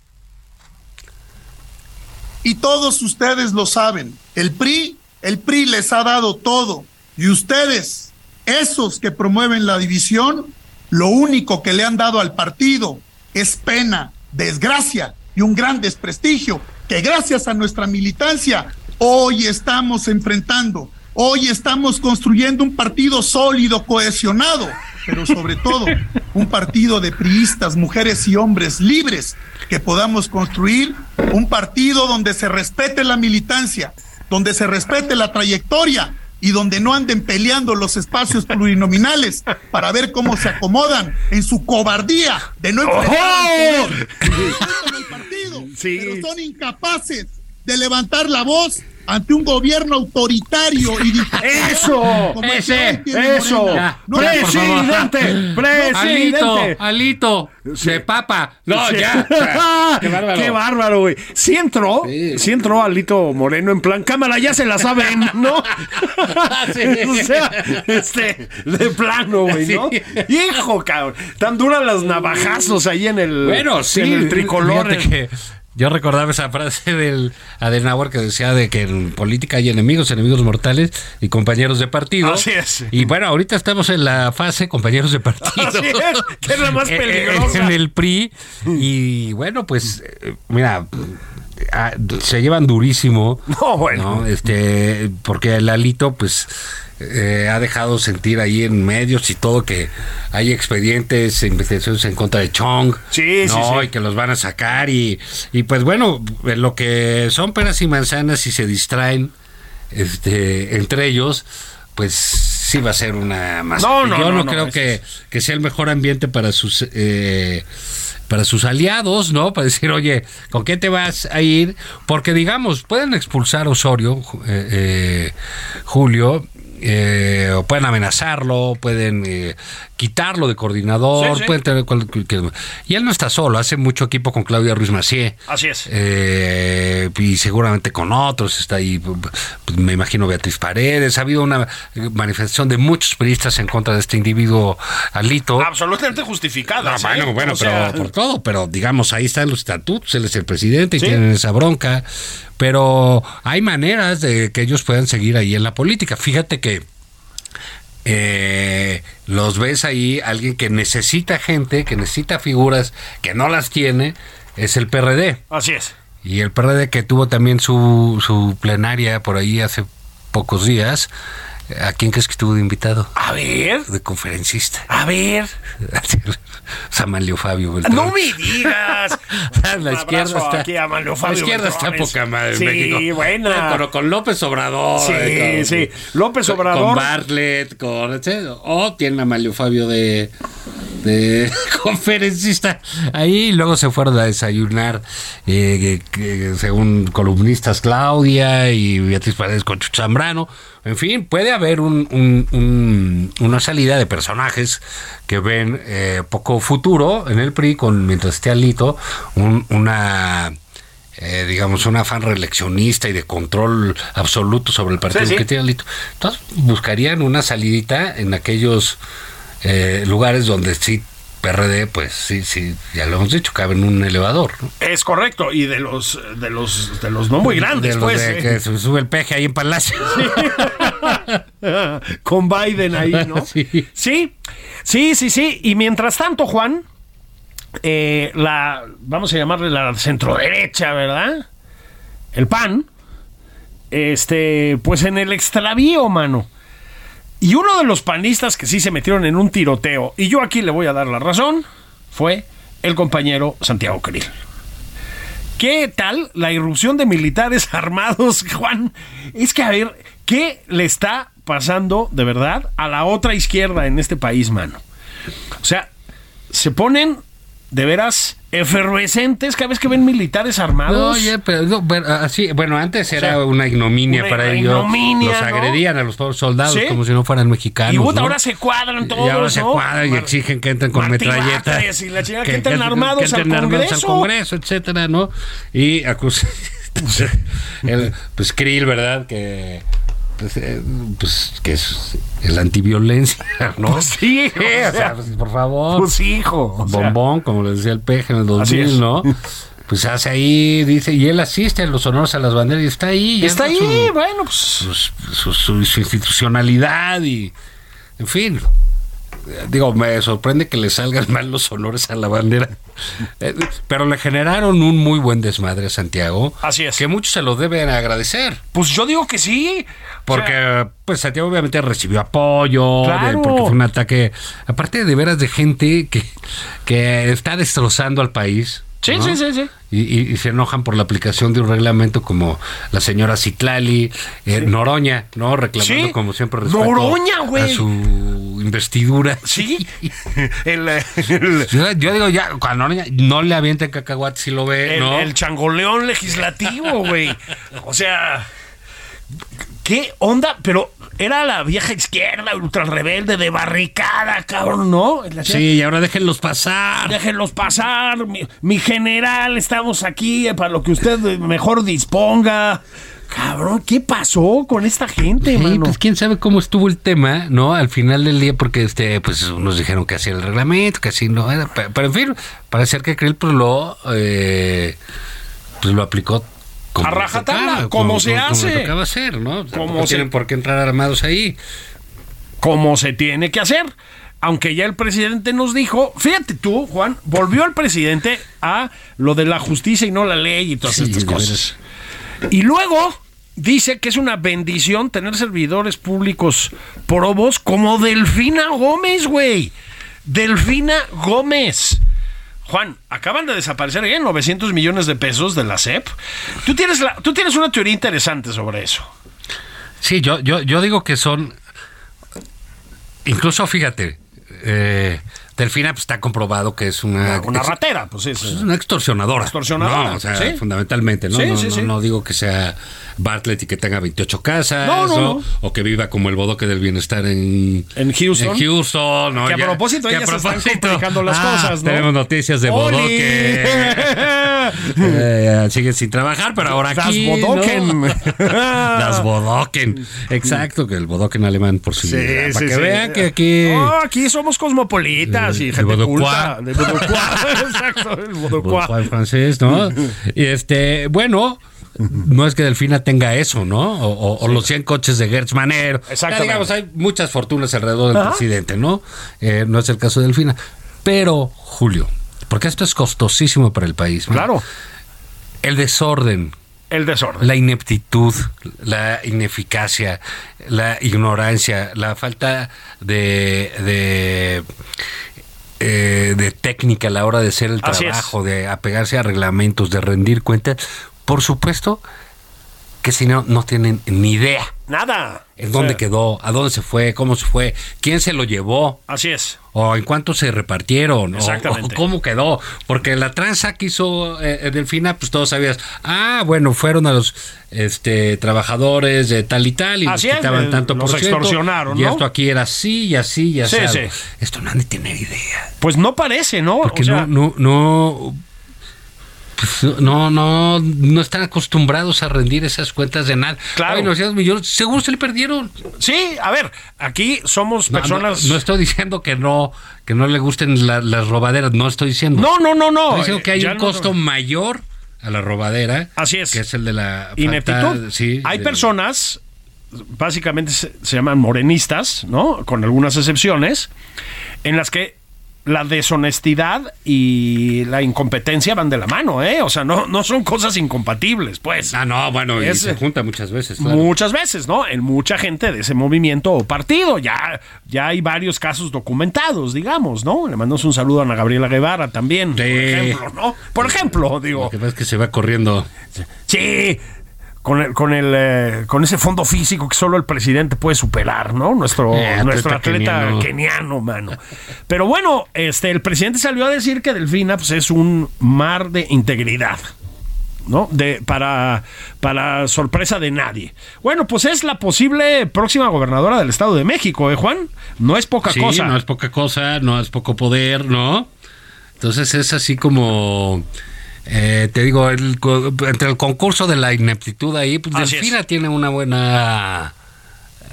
Y todos ustedes lo saben. El PRI, el PRI les ha dado todo y ustedes, esos que promueven la división, lo único que le han dado al partido es pena, desgracia y un gran desprestigio que gracias a nuestra militancia hoy estamos enfrentando. Hoy estamos construyendo un partido sólido, cohesionado, pero sobre todo un partido de priistas, mujeres y hombres libres, que podamos construir un partido donde se respete la militancia, donde se respete la trayectoria, y donde no anden peleando los espacios plurinominales para ver cómo se acomodan en su cobardía de no enfrentar al poder. Sí. pero son incapaces de levantar la voz ante un gobierno autoritario y ¡Eso! ¡Ese! ¡Eso! No favor. ¡Presidente! Alito, ¡Presidente! alito, de papa. No, Sí. ya. Qué bárbaro. Qué bárbaro, güey. Sí entró, sí. Sí. entró Alito Moreno en plan cámara, ya se la saben, ¿no? Sí. o sea, este, de plano, güey, ¿no? Sí. Hijo, cabrón. Tan duras las navajazos ahí en el, Bueno, sí. en el tricolor. fíjate que yo recordaba esa frase del Adenauer que decía de que en política hay enemigos, enemigos mortales y compañeros de partido. Así es. Y bueno, ahorita estamos en la fase compañeros de partido. Así es, que es la más peligrosa. En el PRI. Y bueno, pues, eh, mira, ah, se llevan durísimo. No, bueno. ¿no? Este, porque el Alito, pues, eh, ha dejado sentir ahí en medios y todo que hay expedientes, investigaciones en contra de Chong. Sí, sí, ¿no? sí. Y que los van a sacar. Y, y pues bueno, en lo que son peras y manzanas y se distraen este, entre ellos, pues sí va a ser una más. No, no, Yo no, no, no, creo que, que sea el mejor ambiente para sus eh, para sus aliados, ¿no? Para decir, oye, ¿con qué te vas a ir? Porque digamos, pueden expulsar a Osorio, eh, eh, Julio. Eh, pueden amenazarlo, pueden eh, quitarlo de coordinador, Sí, sí. pueden tener cual- que- y él no está solo, hace mucho equipo con Claudia Ruiz Macié. Así es. Eh, y seguramente con otros, está ahí, pues, me imagino Beatriz Paredes, ha habido una manifestación de muchos periodistas en contra de este individuo Alito. Absolutamente justificada. No, bueno, bueno, pero por todo, pero digamos, ahí están los estatutos, él es el presidente y Sí. tienen esa bronca, pero hay maneras de que ellos puedan seguir ahí en la política. Fíjate que eh, los ves ahí, alguien que necesita gente, que necesita figuras, que no las tiene, es el PRD. Así es. Y el PRD que tuvo también su, su plenaria por ahí hace pocos días, ¿a quién crees que estuvo de invitado? A ver, De conferencista. a ver. Samalio Fabio Beltrán. No me digas. La izquierda está. aquí a Manlio la Fabio izquierda está Beltrones. poca madre Sí, México. buena. Pero con López Obrador. Sí, eh, con- sí. López Obrador. Con Bartlett, con. etcétera. O tiene a Malio Fabio de. de conferencista ahí luego se fueron a desayunar eh, según columnistas Claudia y Beatriz Paredes con Chucho Zambrano en fin puede haber un- un- un- una salida de personajes que ven eh, poco futuro en el PRI con mientras esté Alito un- una eh, digamos, un afán reeleccionista y de control absoluto sobre el partido Sí, sí. que tiene Alito. Entonces, buscarían una salidita en aquellos eh, lugares donde sí, PRD, pues sí, sí, ya lo hemos dicho, cabe en un elevador. ¿no? Es correcto. Y de los, de los, de los no muy grandes, De los pues. de eh. que se sube el peje ahí en Palacio. Con Biden ahí, ¿no? Sí. sí, sí, sí, sí. Y mientras tanto, Juan, eh, la, vamos a llamarle la centroderecha, ¿verdad? El PAN, este, pues en el extravío, mano. Y uno de los panistas que sí se metieron en un tiroteo, y yo aquí le voy a dar la razón, fue el compañero Santiago Krill. ¿Qué tal la irrupción de militares armados, Juan? Es que, a ver, ¿qué le está pasando de verdad a la otra izquierda en este país, mano? O sea, se ponen de veras efervescentes cada vez que ven militares No, armados. oye, pero no, bueno, así, bueno, antes era sea, una ignominia una para ellos. ignominia, Los ¿no? agredían a los pobres soldados Sí. como si no fueran mexicanos. y ahora se cuadran todos. y ahora se cuadran y exigen que entren con metralletas. y la chingada, que entren armados que entren al armados Congreso. Congreso, etcétera, ¿no? Y acus- el, pues Krill, ¿verdad? Que pues, eh, pues, que es el antiviolencia, ¿no? Pues sí, Sí, o sea, pues, por favor. Pues hijo. o sea, Bombón, como le decía el peje en el Así 2000, es. ¿no? Pues hace ahí, dice, y él asiste a los honores a las banderas y está ahí. Está ahí, su- bueno, pues. su- su- su institucionalidad y, en fin. Digo, me sorprende que le salgan mal los honores a la bandera. Eh, Pero le generaron un muy buen desmadre a Santiago. Así es. Que muchos se lo deben agradecer. Pues yo digo que sí. Porque, O sea, pues, Santiago obviamente recibió apoyo. Claro. de- porque fue un ataque. Aparte de veras de gente que, que está destrozando al país. Sí, ¿no? sí, sí, sí. Y, y- y se enojan por la aplicación de un reglamento como la señora Citlali, eh, Noroña, ¿no? Reclamando Sí. como siempre respeto Noroña, güey. a su investidura. Sí. el, el- Yo, yo digo, ya, a Noroña no le avienten cacahuate si lo ve, el- ¿no? el changoleón legislativo, güey. O sea, ¿qué onda? Pero era la vieja izquierda, ultra rebelde, de barricada, cabrón, ¿no? Sí, y ahora déjenlos pasar. Déjenlos pasar, mi, mi general, estamos aquí eh, para lo que usted mejor disponga. Cabrón, ¿qué pasó con esta gente, Sí, mano? pues quién sabe cómo estuvo el tema, ¿no? Al final del día, porque este, pues unos dijeron que hacía el reglamento, que así no era. Pero, pero, en fin, parece ser que Krill pues lo, eh, pues lo aplicó como A rajatabla, como se hace. tocaba hacer, ¿no? Tampoco Como se- tienen por qué entrar armados ahí. como se tiene que hacer. Aunque ya el presidente nos dijo, fíjate tú, Juan, volvió el presidente a lo de la justicia y no la ley y todas Sí, estas cosas. Y luego dice que es una bendición tener servidores públicos probos como Delfina Gómez, güey. Delfina Gómez. Juan, acaban de desaparecer ya 900 millones de pesos de la SEP. Tú tienes, la, tú tienes una teoría interesante sobre eso. Sí, yo, yo, yo digo que son. Incluso fíjate, eh, Delfina pues, está comprobado que es una. Una ratera, pues es. Es una extorsionadora. Extorsionadora, No, o sea, sí. fundamentalmente, ¿no? Sí, no, sí, no, sí. no digo que sea Bartlett y que tenga 28 casas. No, no, ¿no? no. O que viva como el bodoque del bienestar en, En Houston. En. Que a Ya- propósito, que a están complicando las Ah, cosas, ¿no? Tenemos noticias de ¡Oli! bodoque. Eh, siguen sin trabajar, pero ahora Das aquí. Bodoken. ¿no? das Bodoken. Exacto, que el Bodoken alemán por si. para que vean que aquí. Aquí somos cosmopolitas y de gente culta. De. Exacto, el Bodocuá. Francés, ¿no? Y este, bueno, no es que Delfina tenga eso, ¿no? O, o- o los 100 coches de Gertz Manero. Exactamente. Ya, digamos, hay muchas fortunas alrededor del Ajá. presidente, ¿no? Eh, no es el caso de Delfina. Pero, Julio, porque esto es costosísimo para el país. ¿no? Claro, El desorden, el desorden. la ineptitud, la ineficacia, la ignorancia, la falta de, de, eh, de técnica a la hora de hacer el Así trabajo, de apegarse a reglamentos, de rendir cuentas, por supuesto que si no, no tienen ni idea Nada. en dónde quedó, a dónde se fue, cómo se fue, quién se lo llevó. Así es. O en cuánto se repartieron, Exactamente. o, cómo quedó. Porque la tranza que hizo eh, Delfina, pues todos sabías, ah, bueno, fueron a los este, trabajadores de tal y tal y Así es, quitaban eh, tanto los por ciento, extorsionaron, Y ¿no? esto aquí era así y así y así. Sí, sí. Esto nadie tiene idea. Pues no parece, ¿no? Porque o sea, no, no, no. Pues, no, no, no están acostumbrados a rendir esas cuentas de nada. Claro. Ay, 900 millones, seguro se le perdieron. Sí, a ver, aquí somos personas. no, no estoy diciendo que no, que no le gusten la- las robaderas, no estoy diciendo. No, no, no, no. Estoy diciendo que hay Ya un no- costo mayor a la robadera. Así es. Que es el de la falta- ineptitud. sí, Hay de- personas, básicamente se, se llaman morenistas, ¿no? Con algunas excepciones, en las que la deshonestidad y la incompetencia van de la mano, ¿eh? O sea, no, no son cosas incompatibles, pues. Ah, no, bueno, y Es- se junta muchas veces. claro. Muchas veces, ¿no? En mucha gente de ese movimiento o partido. Ya, ya hay varios casos documentados, digamos, ¿no? Le mandamos un saludo a Ana Gabriela Guevara también, por ejemplo, ¿no? Por ejemplo, digo. Lo que pasa es que se va corriendo. Sí, con el, con el eh, con ese fondo físico que solo el presidente puede superar, ¿no? Nuestro, Eh, atleta nuestro atleta keniano. keniano. mano. Pero bueno, este, el presidente salió a decir que Delfina pues, es un mar de integridad. ¿No? De, para, para sorpresa de nadie. Bueno, pues es la posible próxima gobernadora del Estado de México, ¿eh, Juan? No es poca sí, cosa. no es poca cosa, no es poco poder, ¿no? Entonces es así como. Eh, te digo, el entre el concurso de la ineptitud ahí, pues Así Delfina es. tiene una buena.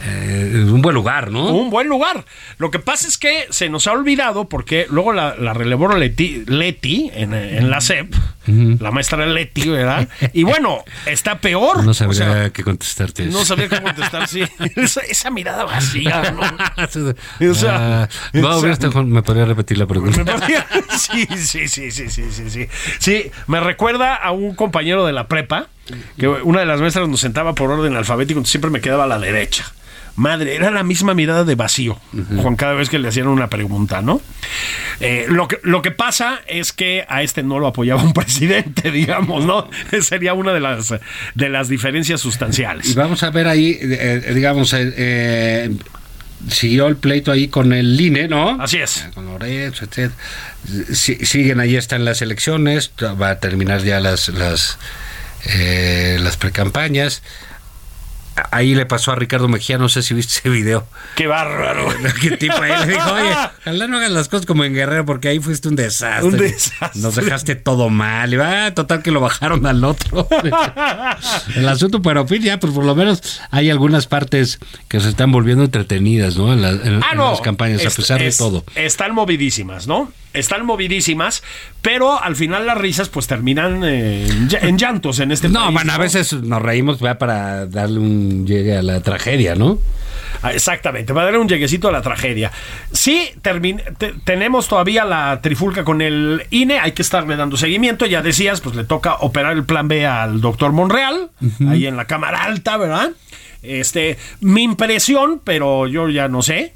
Eh, un buen lugar, ¿no? Un buen lugar. Lo que pasa es que se nos ha olvidado porque luego la, la relevó Leti, Leti en, en la SEP, la maestra Leti, ¿verdad? Y bueno, está peor. No O sea, qué contestarte. no sabía cómo contestar, sí. Esa, esa mirada vacía, ¿no? o sea, sea, no, o sea- hubiera estado- me podría repetir la pregunta. Sí, sí, sí, sí, sí, sí, sí. Sí, me recuerda a un compañero de la prepa, que una de las maestras nos sentaba por orden alfabético, entonces siempre me quedaba a la derecha. Madre, era la misma mirada de vacío, Juan, cada vez que le hacían una pregunta, ¿no? Eh, lo, que, lo que pasa es que a este no lo apoyaba un presidente, digamos, ¿no? Sería una de las, de las diferencias sustanciales. Y vamos a ver ahí, eh, eh, digamos, eh, siguió el pleito ahí con el INE, ¿no? Así es. Con Lorenzo, etc. Si- siguen ahí, están las elecciones, va a terminar ya las, las, eh, las precampañas. Ahí le pasó a Ricardo Mejía, no sé si viste ese video. Qué bárbaro. ¿Qué tipo ahí le dijo, oye, ojalá no hagas las cosas como en Guerrero porque ahí fuiste un desastre. Un desastre. Nos dejaste todo mal. Y va, ah, total que lo bajaron al otro. El asunto, pero fin, ya, pues por lo menos hay algunas partes que se están volviendo entretenidas, ¿no? En, la- en- Ah, en las campañas, a Es- pesar de todo. Están movidísimas, ¿no? Están movidísimas, pero al final las risas pues terminan eh, en, ll- en llantos en este No, país. bueno, a veces nos reímos para darle un llegue a la tragedia, ¿no? Ah, Exactamente, va a dar un lleguecito a la tragedia. Sí, te- tenemos todavía la trifulca con el INE, hay que estarle dando seguimiento. Ya decías, pues le toca operar el plan B al doctor Monreal, ahí en la Cámara Alta, ¿verdad? Este, mi impresión, pero yo ya no sé,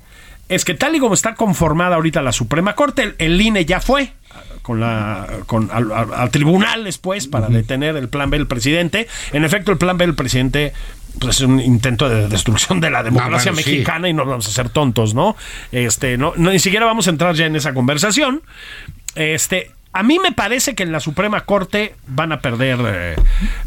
es que tal y como está conformada ahorita la Suprema Corte, el, el INE ya fue con la con al, al- después para detener el plan B del presidente. En efecto, el plan B del presidente pues, es un intento de destrucción de la democracia bueno, sí. mexicana y no vamos a ser tontos, ¿no? Este, no, no, ni siquiera vamos a entrar ya en esa conversación. Este, a mí me parece que en la Suprema Corte van a perder, eh,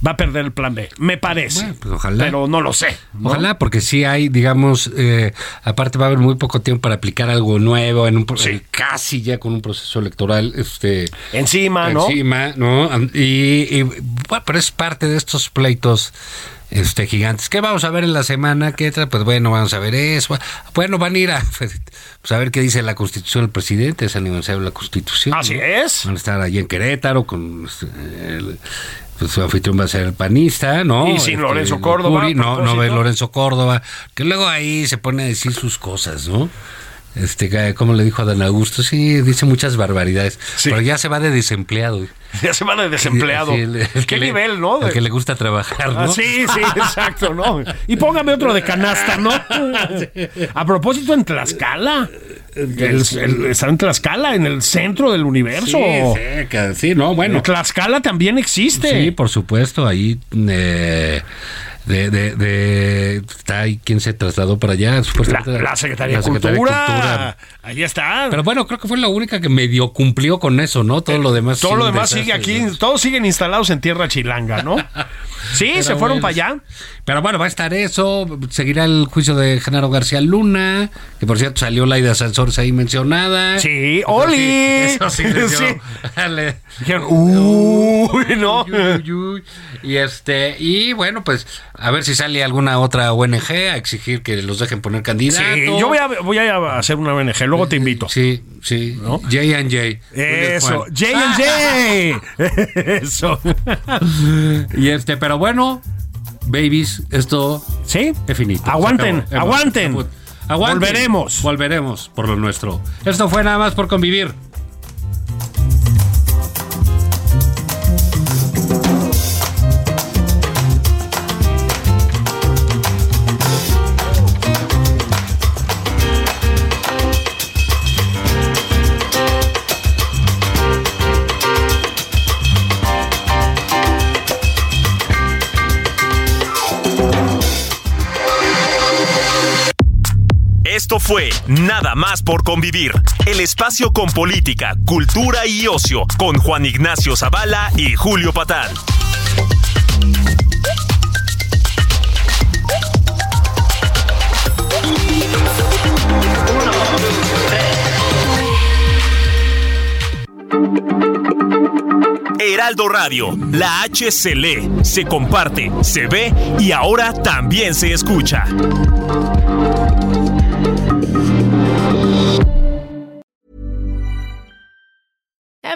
va a perder el plan B. Me parece. Bueno, pues ojalá. Pero no lo sé. ¿no? Ojalá, porque sí hay, digamos, eh, aparte va a haber muy poco tiempo para aplicar algo nuevo, en un Sí. casi ya con un proceso electoral este, Encima, ¿no? encima, ¿no? Y, y, bueno, pero es parte de estos pleitos este gigantes. ¿Qué vamos a ver en la semana que entra? Pues bueno, vamos a ver eso. Bueno, van a ir a, pues, a ver qué dice la Constitución del presidente, es aniversario de la Constitución. Así ¿no? es. Van a estar allí en Querétaro con este, el- pues, su anfitrión va a ser el panista, ¿no? Y sin Este, Lorenzo Córdoba, Curi, no, no ve. Lorenzo Córdoba, que luego ahí se pone a decir sus cosas, ¿no? Este, como le dijo a Dan Augusto, sí, dice muchas barbaridades, Sí. pero ya se va de desempleado. Ya se van de desempleado. Sí, el- el ¿Qué que le- nivel, no? El que le gusta trabajar, ¿no? Ah, sí, sí, exacto, ¿no? Y póngame otro de canasta, ¿no? A propósito, en Tlaxcala. El- el- está en Tlaxcala, en el centro del universo. Sí, cerca, sí, no, bueno. Tlaxcala también existe. Sí, por supuesto, ahí eh, de, de, de- está ahí quien se trasladó para allá, La, supuestamente la Secretaría, la de, Secretaría Cultura. Cultura. Ahí está. Pero bueno, creo que fue la única que medio cumplió con eso, ¿no? Todo lo demás. todo sí, lo demás sigue aquí, ¿no? todos siguen instalados en tierra chilanga, ¿no? Sí, Pero se fueron bueno, para allá. Pero bueno, va a estar eso. Seguirá el juicio de Genaro García Luna, que por cierto salió Laida Sansores ahí mencionada. Sí, Eso ¡Oli! Eso sí, les dio- Sí. Dijeron, uy, no. Uy, uy, uy. Y este, y bueno, pues a ver si sale alguna otra ONG a exigir que los dejen poner candidatos. Sí, yo voy a, voy a hacer una ONG, luego te invito. Sí, sí. ¿No? J&J. Eso, Julián Juan. J&J. Eso. Y este, pero bueno, babies, esto ¿Sí? es finito. Aguanten, Aguanten. Volveremos. Volveremos por lo nuestro. Esto fue nada más por convivir. Fue Nada más por convivir, el espacio con política, cultura y ocio, con Juan Ignacio Zavala y Julio Patán. Heraldo Radio, la H se lee, se comparte, se ve y ahora también se escucha.